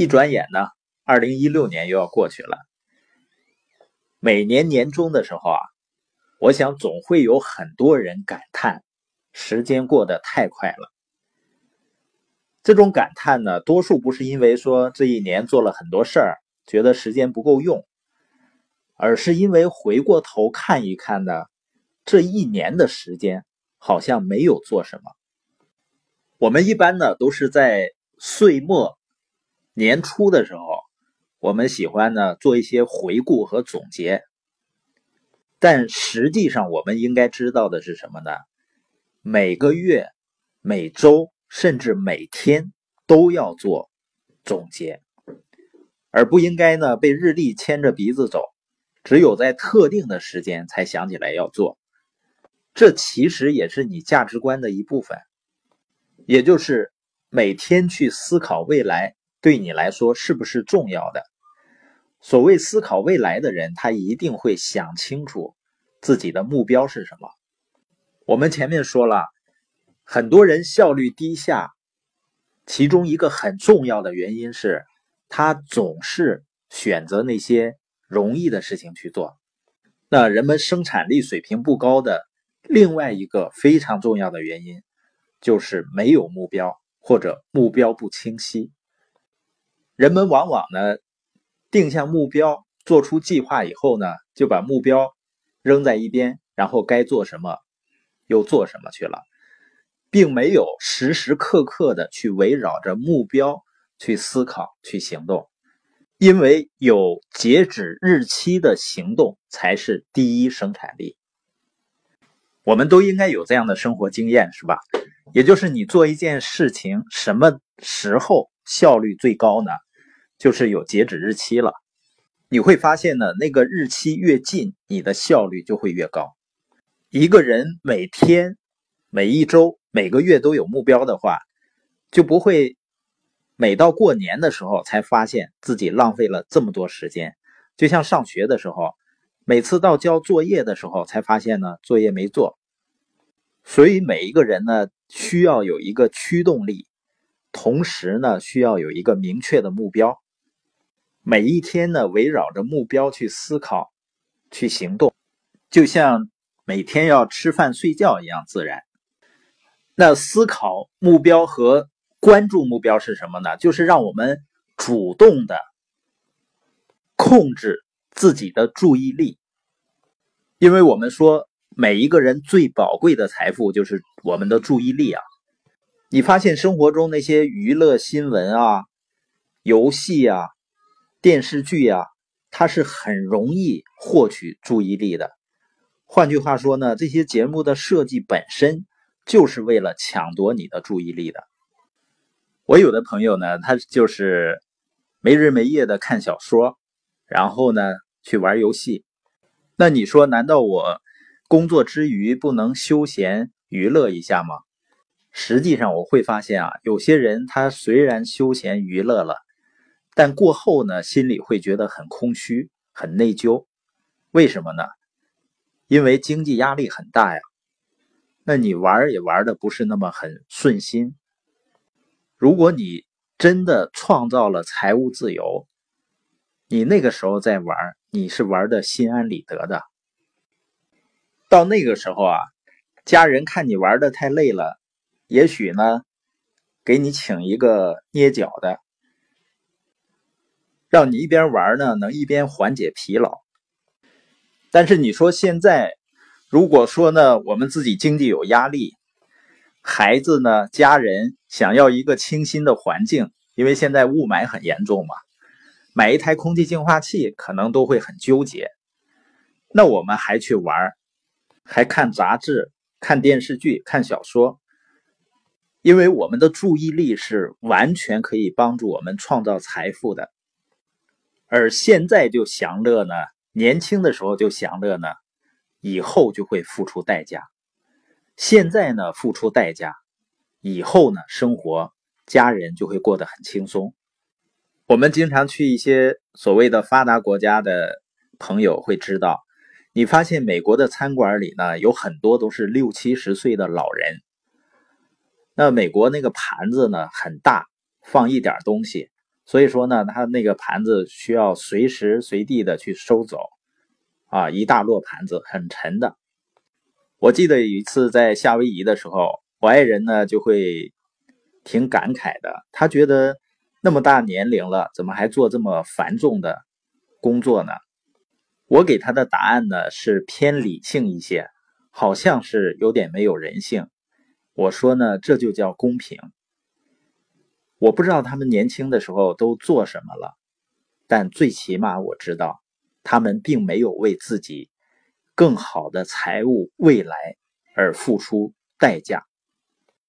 一转眼呢，二零一六年又要过去了。每年年终的时候啊，我想总会有很多人感叹时间过得太快了。这种感叹呢，多数不是因为说这一年做了很多事儿，觉得时间不够用，而是因为回过头看一看呢，这一年的时间好像没有做什么。我们一般呢都是在岁末年初的时候，我们喜欢呢做一些回顾和总结，但实际上我们应该知道的是什么呢？每个月、每周。甚至每天都要做总结，而不应该呢被日历牵着鼻子走，只有在特定的时间才想起来要做。这其实也是你价值观的一部分，也就是每天去思考未来对你来说是不是重要的。所谓思考未来的人，他一定会想清楚自己的目标是什么。我们前面说了。很多人效率低下，其中一个很重要的原因是，他总是选择那些容易的事情去做。那人们生产力水平不高的另外一个非常重要的原因，就是没有目标或者目标不清晰。人们往往呢，定下目标，做出计划以后呢，就把目标扔在一边，然后该做什么又做什么去了。并没有时时刻刻的去围绕着目标去思考、去行动，因为有截止日期的行动才是第一生产力。我们都应该有这样的生活经验，是吧？也就是你做一件事情什么时候效率最高呢？就是有截止日期了。你会发现呢，那个日期越近，你的效率就会越高。一个人每天、每一周。每个月都有目标的话，就不会每到过年的时候才发现自己浪费了这么多时间。就像上学的时候，每次到交作业的时候才发现呢，作业没做。所以每一个人呢，需要有一个驱动力，同时呢，需要有一个明确的目标。每一天呢，围绕着目标去思考、去行动，就像每天要吃饭睡觉一样自然。那思考目标和关注目标是什么呢？就是让我们主动的控制自己的注意力，因为我们说每一个人最宝贵的财富就是我们的注意力啊。你发现生活中那些娱乐新闻啊、游戏啊、电视剧啊，它是很容易获取注意力的。换句话说呢，这些节目的设计本身。就是为了抢夺你的注意力的。我有的朋友呢，他就是没日没夜的看小说，然后呢去玩游戏。那你说，难道我工作之余不能休闲娱乐一下吗？实际上，我会发现啊，有些人他虽然休闲娱乐了，但过后呢，心里会觉得很空虚、很内疚。为什么呢？因为经济压力很大呀。那你玩也玩的不是那么很顺心。如果你真的创造了财务自由，你那个时候再玩，你是玩的心安理得的。到那个时候啊，家人看你玩的太累了，也许呢，给你请一个捏脚的，让你一边玩呢，能一边缓解疲劳。但是你说现在。如果说呢，我们自己经济有压力，孩子呢，家人想要一个清新的环境，因为现在雾霾很严重嘛，买一台空气净化器可能都会很纠结。那我们还去玩，还看杂志、看电视剧、看小说，因为我们的注意力是完全可以帮助我们创造财富的。而现在就享乐呢，年轻的时候就享乐呢。以后就会付出代价，现在呢付出代价，以后呢生活家人就会过得很轻松。我们经常去一些所谓的发达国家的朋友会知道，你发现美国的餐馆里呢有很多都是六七十岁的老人。那美国那个盘子呢很大，放一点东西，所以说呢，他那个盘子需要随时随地的去收走，啊，一大摞盘子很沉的。我记得有一次在夏威夷的时候，我爱人呢就会挺感慨的，他觉得那么大年龄了，怎么还做这么繁重的工作呢？我给他的答案呢是偏理性一些，好像是有点没有人性。我说呢，这就叫公平。我不知道他们年轻的时候都做什么了，但最起码我知道，他们并没有为自己更好的财务未来而付出代价。